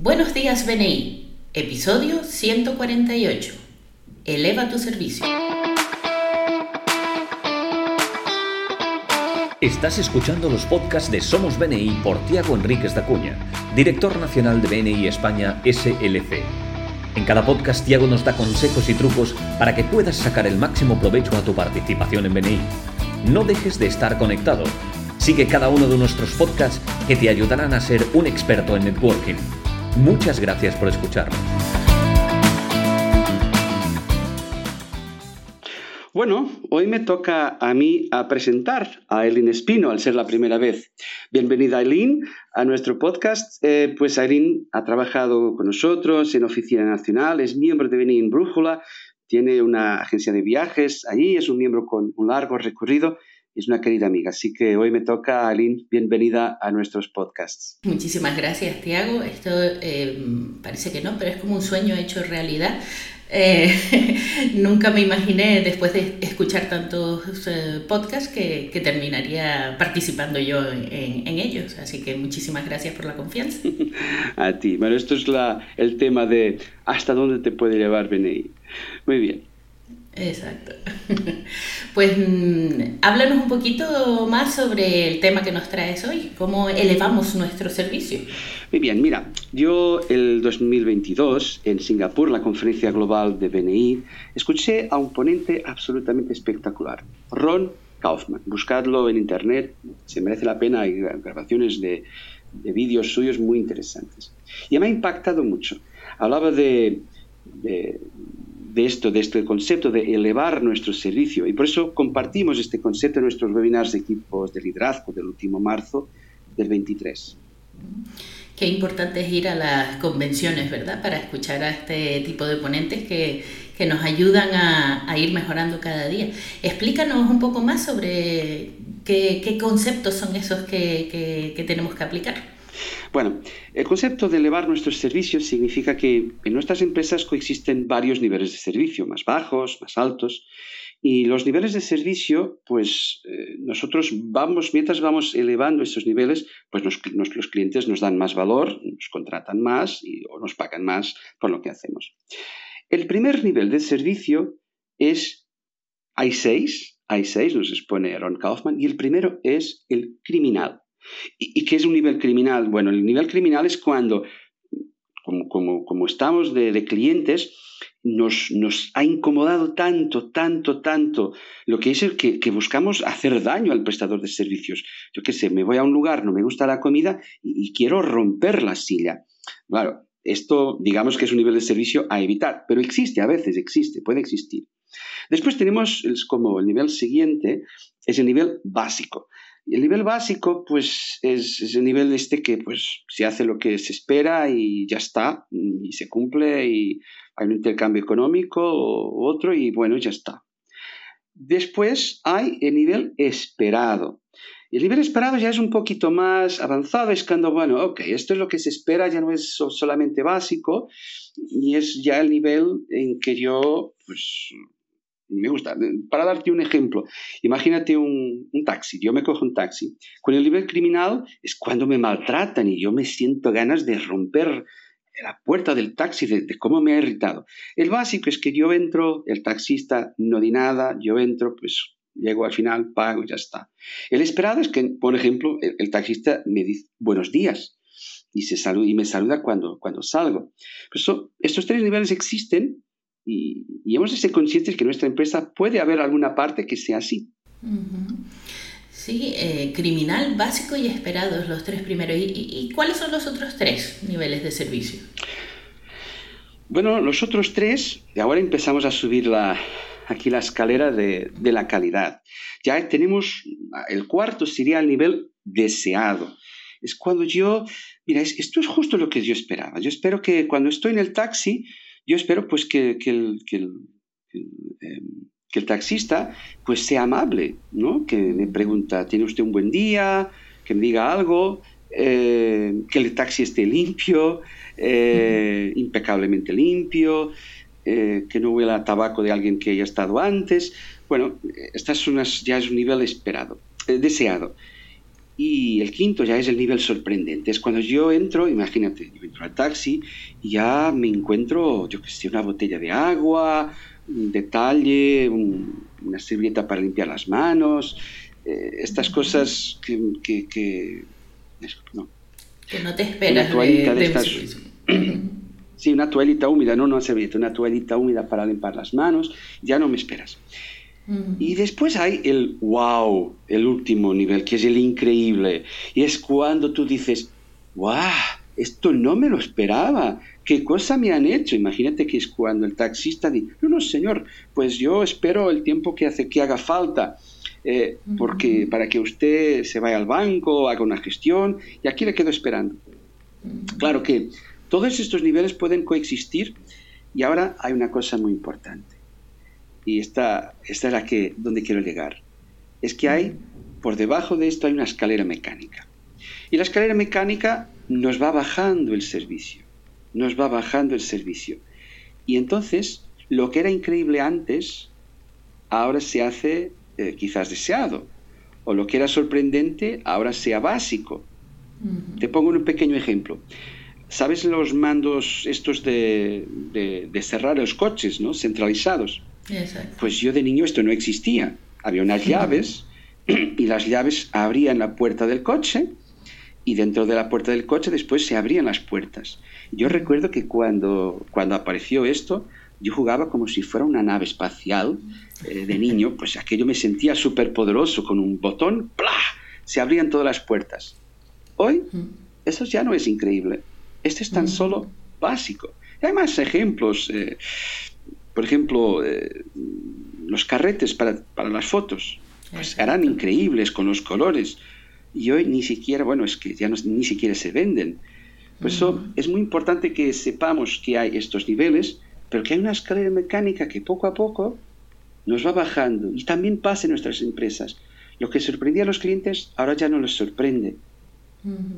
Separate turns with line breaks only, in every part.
Buenos días BNI, episodio 148. Eleva tu servicio.
Estás escuchando los podcasts de Somos BNI por Tiago Enríquez Dacuña, director nacional de BNI España SLC. En cada podcast Tiago nos da consejos y trucos para que puedas sacar el máximo provecho a tu participación en BNI. No dejes de estar conectado. Sigue cada uno de nuestros podcasts que te ayudarán a ser un experto en networking. Muchas gracias por escucharnos.
Bueno, hoy me toca a mí a presentar a Eileen Espino al ser la primera vez. Bienvenida Eileen a nuestro podcast. Eh, pues Eileen ha trabajado con nosotros en Oficina Nacional, es miembro de Beni en Brújula, tiene una agencia de viajes allí, es un miembro con un largo recorrido es una querida amiga. Así que hoy me toca, Aline, bienvenida a nuestros podcasts.
Muchísimas gracias, Tiago. Esto eh, parece que no, pero es como un sueño hecho realidad. Eh, nunca me imaginé, después de escuchar tantos eh, podcasts, que, terminaría participando yo en, ellos. Así que muchísimas gracias por la confianza.
A ti. Bueno, esto es la, el tema de hasta dónde te puede llevar BNI. Muy bien.
Exacto. Pues mm, háblanos un poquito más sobre el tema que nos traes hoy, cómo elevamos nuestro servicio.
Muy bien, mira, yo el 2022 en Singapur, la conferencia global de BNI, escuché a un ponente absolutamente espectacular, Ron Kaufman. Buscadlo en internet, se merece la pena, hay grabaciones de, vídeos suyos muy interesantes. Y me ha impactado mucho. Hablaba de de esto, de este concepto de elevar nuestro servicio. Y por eso compartimos este concepto en nuestros webinars de equipos de liderazgo del último marzo del 23.
Qué importante es ir a las convenciones, ¿verdad? Para escuchar a este tipo de ponentes que, que nos ayudan a, a, ir mejorando cada día. Explícanos un poco más sobre qué, conceptos son esos que, que tenemos que aplicar.
Bueno, el concepto de elevar nuestros servicios significa que en nuestras empresas coexisten varios niveles de servicio, más bajos, más altos, y los niveles de servicio, pues eh, nosotros vamos, mientras vamos elevando esos niveles, pues los clientes nos dan más valor, nos contratan más o nos pagan más por lo que hacemos. El primer nivel de servicio es, hay seis, hay seis, nos expone Aaron Kaufman, y el primero es el criminal. ¿Y, qué es un nivel criminal? Bueno, el nivel criminal es cuando, como, estamos de, clientes, nos, nos, ha incomodado tanto, tanto, tanto lo que es el que, buscamos hacer daño al prestador de servicios. Yo qué sé, me voy a un lugar, no me gusta la comida y, y quiero romper la silla. Claro, esto digamos que es un nivel de servicio a evitar, pero existe, a veces existe, puede existir. Después tenemos como el nivel siguiente, es el nivel básico. Y el nivel básico, pues, es, el nivel este que, pues, se hace lo que se espera y ya está, y se cumple, y hay un intercambio económico o otro, y bueno, ya está. Después hay el nivel esperado. El nivel esperado ya es un poquito más avanzado, es cuando, bueno, ok, esto es lo que se espera, ya no es solamente básico, y es ya el nivel en que yo, pues, me gusta. Para darte un ejemplo, imagínate un, taxi, yo me cojo un taxi. Con el nivel criminal es cuando me maltratan y yo me siento ganas de romper la puerta del taxi, de, cómo me ha irritado. El básico es que yo entro, el taxista no di nada, yo entro, pues llego al final, pago y ya está. El esperado es que, por ejemplo, el, taxista me dice buenos días y, se y me saluda cuando, cuando salgo. Pues estos tres niveles existen y, hemos de ser conscientes que nuestra empresa puede haber alguna parte que sea así.
Sí, eh, criminal, básico y esperado, los tres primeros. ¿Y, cuáles son los otros tres niveles de servicio?
Bueno, los otros tres, y ahora empezamos a subir la, aquí la escalera de, de, la calidad. Ya tenemos, el cuarto sería el nivel deseado. Es cuando yo, mira, esto es justo lo que yo esperaba. Yo espero que cuando estoy en el taxi, yo espero pues que, el, em, que, el, taxista pues sea amable, ¿no? Que me pregunta, ¿tiene usted un buen día? Que me diga algo, eh, que el taxi esté limpio, eh, impecablemente limpio, eh, que no huela a tabaco de alguien que haya estado antes. Bueno, estas son ya es un nivel esperado, deseado. Y el quinto ya es el nivel sorprendente. Es cuando yo entro, imagínate, yo entro al taxi y ya me encuentro, yo que sé, una botella de agua, un detalle, una servilleta para limpiar las manos, eh, estas cosas que, que,
no. que no te esperas. Una toallita de, estas,
sí, una toallita húmeda, no una servilleta, una toallita húmeda para limpiar las manos, ya no me esperas. Y después hay el wow, el último nivel, que es el increíble. Y es cuando tú dices, wow, esto no me lo esperaba. ¿Qué cosa me han hecho? Imagínate que es cuando el taxista dice, no, no, señor, pues yo espero el tiempo que, hace, que haga falta. Eh, porque para que usted se vaya al banco, haga una gestión, y aquí le quedo esperando. Claro que todos estos niveles pueden coexistir y ahora hay una cosa muy importante y esta, esta es la que, donde quiero llegar, es que hay, por debajo de esto hay una escalera mecánica. Y la escalera mecánica nos va bajando el servicio, nos va bajando el servicio. Y entonces, lo que era increíble antes, ahora se hace eh, quizás deseado. O lo que era sorprendente, ahora sea básico. Te pongo un pequeño ejemplo. ¿Sabes los mandos estos de, de, de cerrar los coches, ¿no? Centralizados. Pues yo de niño esto no existía. Había unas llaves y las llaves abrían la puerta del coche y dentro de la puerta del coche después se abrían las puertas. Yo recuerdo que cuando, cuando apareció esto, yo jugaba como si fuera una nave espacial eh, de niño, pues aquello me sentía súper poderoso, con un botón, ¡plá! se abrían todas las puertas. Hoy, eso ya no es increíble, este es tan solo básico. hay más ejemplos. Eh, por ejemplo, eh, los carretes para, las fotos, pues eran increíbles con los colores. Y hoy ni siquiera, bueno, es que ya ni siquiera se venden. Por eso es muy importante que sepamos que hay estos niveles, pero que hay una escalera mecánica que poco a poco nos va bajando. Y también pasa en nuestras empresas. Lo que sorprendía a los clientes ahora ya no les sorprende.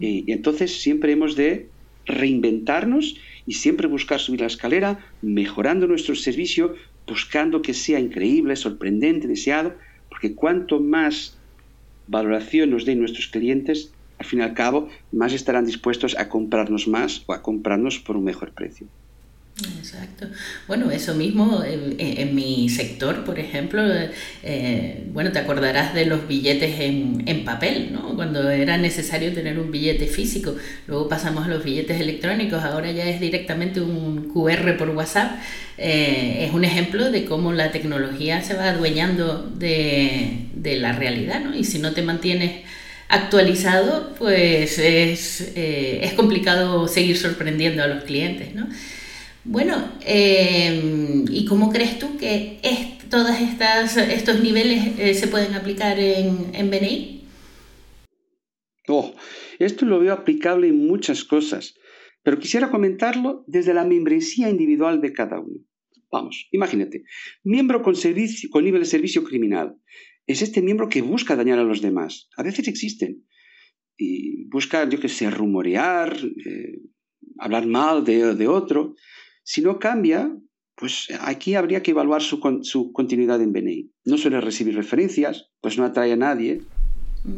y entonces siempre hemos de reinventarnos y siempre buscar subir la escalera, mejorando nuestro servicio, buscando que sea increíble, sorprendente, deseado, porque cuanto más valoración nos den nuestros clientes, al fin y al cabo, más estarán dispuestos a comprarnos más o a comprarnos por un mejor precio.
Exacto. Bueno, eso mismo en, mi sector, por ejemplo, eh, bueno, te acordarás de los billetes en, en, papel, ¿no? Cuando era necesario tener un billete físico. Luego pasamos a los billetes electrónicos, ahora ya es directamente un QR por WhatsApp. Eh, es un ejemplo de cómo la tecnología se va adueñando de, de la realidad, ¿no? Y si no te mantienes actualizado, pues es, eh, es complicado seguir sorprendiendo a los clientes, ¿no? Bueno, em, ¿y cómo crees tú que todos estos niveles eh, se pueden aplicar en, en BNI?
Oh, esto lo veo aplicable en muchas cosas, pero quisiera comentarlo desde la membresía individual de cada uno. Vamos, imagínate, miembro con, servicio, con nivel de servicio criminal. Es este miembro que busca dañar a los demás. A veces existen. Y busca, yo qué sé, rumorear, eh, hablar mal de, de otro. Si no cambia, pues aquí habría que evaluar su, continuidad en BNI. No suele recibir referencias, pues no atrae a nadie,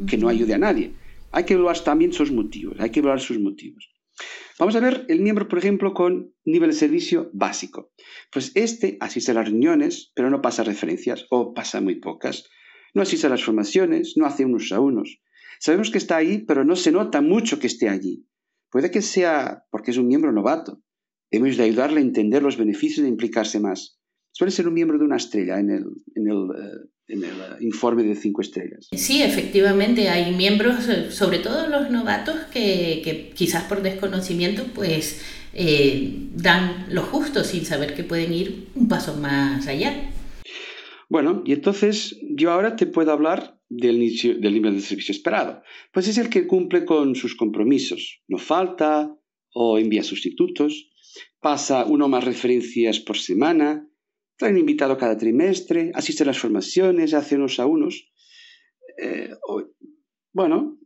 que no ayude a nadie. Hay que evaluar también sus motivos, hay que evaluar sus motivos. Vamos a ver el miembro, por ejemplo, con nivel de servicio básico. Pues este asiste a las reuniones, pero no pasa referencias o pasa muy pocas. No asiste a las formaciones, no hace unos a unos. Sabemos que está ahí, pero no se nota mucho que esté allí. Puede que sea porque es un miembro novato, Hemos de ayudarle a entender los beneficios de implicarse más. Suele ser un miembro de una estrella en el, en el, eh, en el eh, informe de cinco estrellas.
Sí, efectivamente, hay miembros, eh, sobre todo los novatos, que, que quizás por desconocimiento, pues dan lo justo sin saber que pueden ir un paso más allá.
Bueno, y entonces yo ahora te puedo hablar del, del nivel de servicio esperado. Pues es el que cumple con sus compromisos, no falta o envía sustitutos, pasa uno más referencias por semana, trae un invitado cada trimestre, asiste a las formaciones, hace unos a unos. Eh, bueno,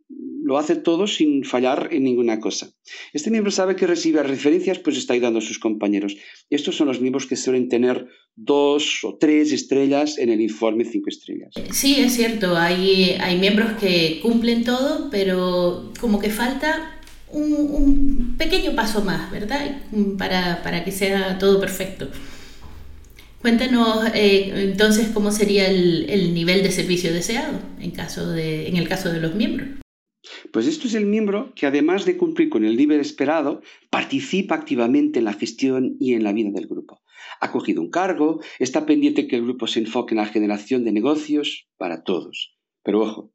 lo hace todo sin fallar en ninguna cosa. Este miembro sabe que recibe referencias, pues está ayudando a sus compañeros. Estos son los miembros que suelen tener dos o tres estrellas en el informe cinco estrellas.
Sí, es cierto, hay, hay miembros que cumplen todo, pero como que falta un, pequeño paso más, ¿verdad? Para, para que sea todo perfecto. Cuéntanos eh, entonces cómo sería el, nivel de servicio deseado en, caso de, en el caso de los miembros.
Pues esto es el miembro que además de cumplir con el nivel esperado, participa activamente en la gestión y en la vida del grupo. Ha cogido un cargo, está pendiente que el grupo se enfoque en la generación de negocios para todos. Pero ojo,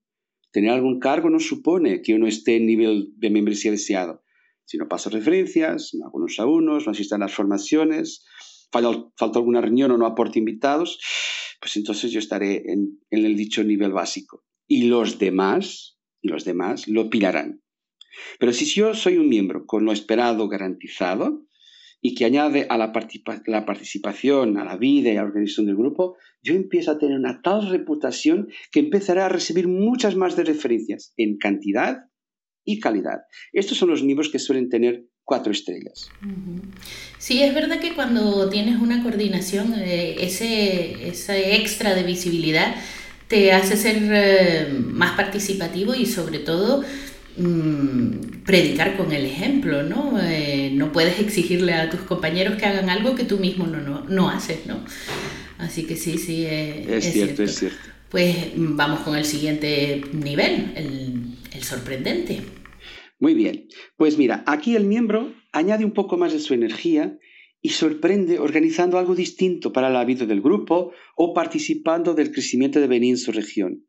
tener algún cargo no supone que uno esté en nivel de membresía deseado. Si no paso referencias, no hago unos a unos, no asisto a las formaciones, falta, alguna reunión o no aporte invitados, pues entonces yo estaré en, el dicho nivel básico. Y los demás, y los demás lo pillarán. Pero si yo soy un miembro con lo esperado garantizado y que añade a la, la, participación, a la vida y a la organización del grupo, yo empiezo a tener una tal reputación que empezaré a recibir muchas más de referencias en cantidad y calidad. Estos son los miembros que suelen tener cuatro estrellas.
Sí, es verdad que cuando tienes una coordinación, eh, ese, ese, extra de visibilidad te hace ser eh, más participativo y sobre todo mm, predicar con el ejemplo, ¿no? Eh, no puedes exigirle a tus compañeros que hagan algo que tú mismo no, no, no haces, ¿no? Así que sí, sí,
es, cierto, es cierto.
Pues mm, vamos con el siguiente nivel, el, el sorprendente.
Muy bien, pues mira, aquí el miembro añade un poco más de su energía y sorprende organizando algo distinto para la vida del grupo o participando del crecimiento de Benín en su región.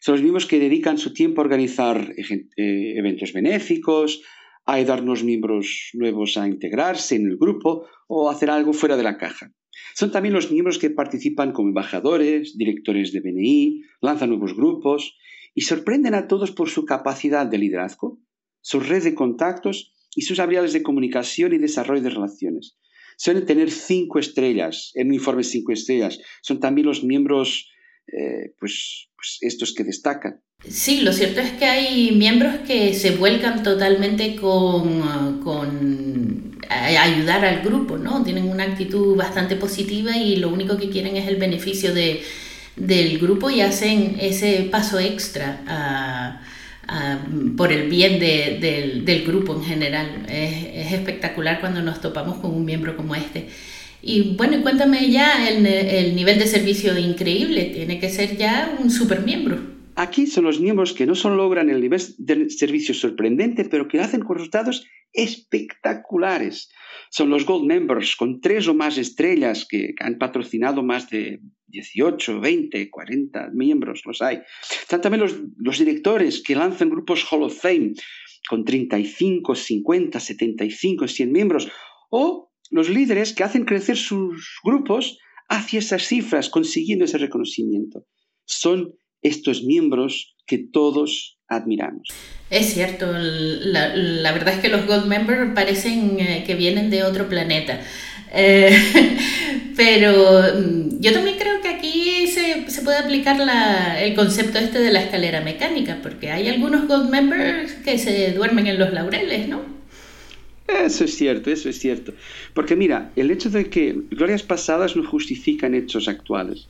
Son los mismos que dedican su tiempo a organizar eh, eventos benéficos, a ayudarnos miembros nuevos a integrarse en el grupo o hacer algo fuera de la caja. Son también los miembros que participan como embajadores, directores de BNI, lanzan nuevos grupos y sorprenden a todos por su capacidad de liderazgo, su red de contactos y sus habilidades de comunicación y desarrollo de relaciones. Suelen tener cinco estrellas, en un informe cinco estrellas. Son también los miembros, eh, pues, pues, estos que destacan.
Sí, lo cierto es que hay miembros que se vuelcan totalmente con, con ayudar al grupo, ¿no? Tienen una actitud bastante positiva y lo único que quieren es el beneficio de, del grupo y hacen ese paso extra a por el bien del, grupo en general. Es, espectacular cuando nos topamos con un miembro como este. Y bueno, cuéntame ya el, el nivel de servicio increíble, tiene que ser ya un super miembro.
Aquí son los miembros que no solo logran el nivel de servicio sorprendente, pero que hacen con resultados espectaculares. Son los Gold Members con tres o más estrellas que han patrocinado más de 18, 20, 40 miembros, los hay. Están también los, los directores que lanzan grupos Hall of Fame con 35, 50, 75, 100 miembros. O los líderes que hacen crecer sus grupos hacia esas cifras, consiguiendo ese reconocimiento. Son estos miembros que todos admiramos.
Es cierto, la, verdad es que los Gold Members parecen eh, que vienen de otro planeta. Eh, pero mm, yo también creo que aquí se, se puede aplicar la, el concepto este de la escalera mecánica, porque hay algunos Gold Members que se duermen en los laureles, ¿no?
Eso es cierto, eso es cierto. Porque mira, el hecho de que glorias pasadas no justifican hechos actuales.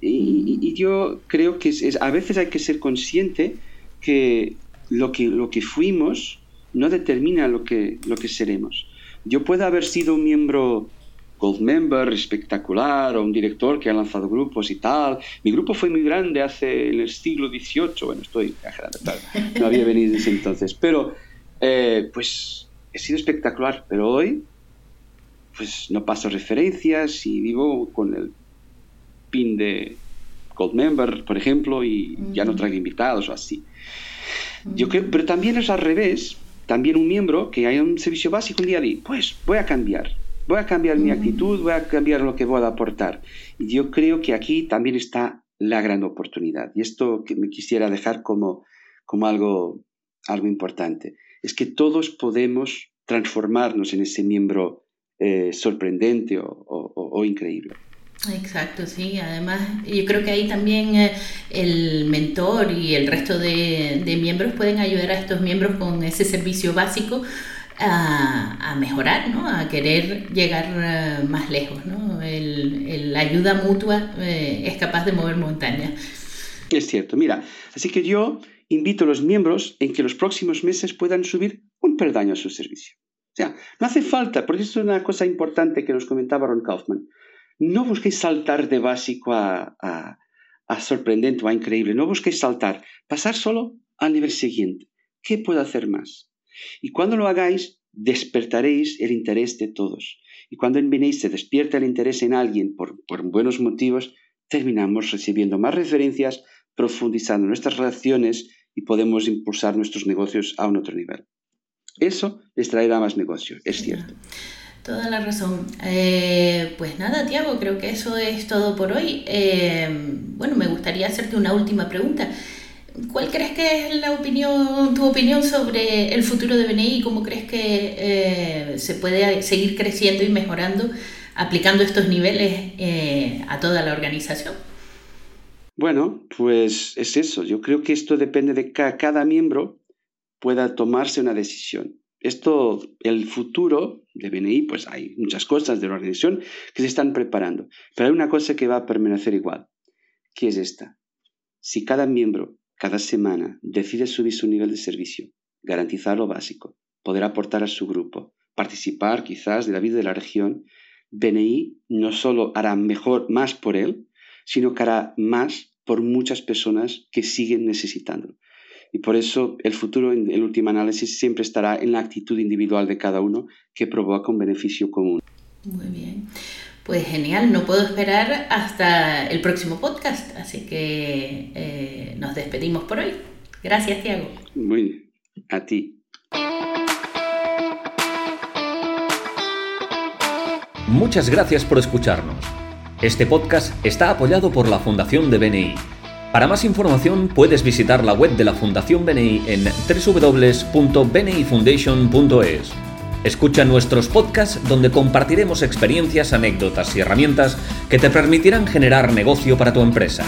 Y, yo creo que es, a veces hay que ser consciente que lo que, lo que fuimos no determina lo que, lo que seremos. Yo puedo haber sido un miembro Gold Member espectacular o un director que ha lanzado grupos y tal. Mi grupo fue muy grande hace en el siglo XVIII, bueno, estoy exagerando, no había venido desde entonces, pero eh, pues he sido espectacular, pero hoy pues no paso referencias y vivo con el pin de Gold Member, por ejemplo, y ya no traigo invitados o así. Yo creo, pero también es al revés. También un miembro que hay un servicio básico un día de, pues voy a cambiar, voy a cambiar mi actitud, voy a cambiar lo que voy a aportar. Y yo creo que aquí también está la gran oportunidad. Y esto que me quisiera dejar como, como algo, algo importante. Es que todos podemos transformarnos en ese miembro eh, sorprendente o increíble.
Exacto, sí. Además, yo creo que ahí también eh, el mentor y el resto de, miembros pueden ayudar a estos miembros con ese servicio básico a, mejorar, ¿no? a querer llegar eh, más lejos. ¿no? la ayuda mutua eh, es capaz de mover montañas.
Es cierto, mira, así que yo invito a los miembros en que los próximos meses puedan subir un peldaño a su servicio. O sea, no hace falta, porque es una cosa importante que nos comentaba Ron Kaufman no busquéis saltar de básico a, sorprendente o a increíble, no busquéis saltar, pasar solo al nivel siguiente. ¿Qué puedo hacer más? Y cuando lo hagáis, despertaréis el interés de todos. Y cuando en se despierta el interés en alguien por, buenos motivos, terminamos recibiendo más referencias, profundizando nuestras relaciones y podemos impulsar nuestros negocios a un otro nivel. Eso les traerá más negocio, es cierto.
Toda la razón. Eh, pues nada, Tiago, creo que eso es todo por hoy. Eh, bueno, me gustaría hacerte una última pregunta. ¿Cuál crees que es la opinión, tu opinión sobre el futuro de BNI? ¿Cómo crees que eh, se puede seguir creciendo y mejorando aplicando estos niveles a toda la organización?
Bueno, pues es eso. Yo creo que esto depende de que cada miembro pueda tomarse una decisión. Esto, el futuro de BNI, pues hay muchas cosas de la organización que se están preparando, pero hay una cosa que va a permanecer igual, que es esta. Si cada miembro, cada semana, decide subir su nivel de servicio, garantizar lo básico, poder aportar a su grupo, participar quizás de la vida de la región, BNI no solo hará mejor más por él, sino que hará más por muchas personas que siguen necesitándolo. Y por eso el futuro, en el último análisis, siempre estará en la actitud individual de cada uno que provoca un beneficio común.
Muy bien. Pues genial, no puedo esperar hasta el próximo podcast, así que eh, nos despedimos por hoy. Gracias, Tiago.
Muy bien, a ti.
Muchas gracias por escucharnos. Este podcast está apoyado por la Fundación de BNI para más información puedes visitar la web de la Fundación BNI en www.bnifoundation.es. Escucha nuestros podcasts donde compartiremos experiencias, anécdotas y herramientas que te permitirán generar negocio para tu empresa.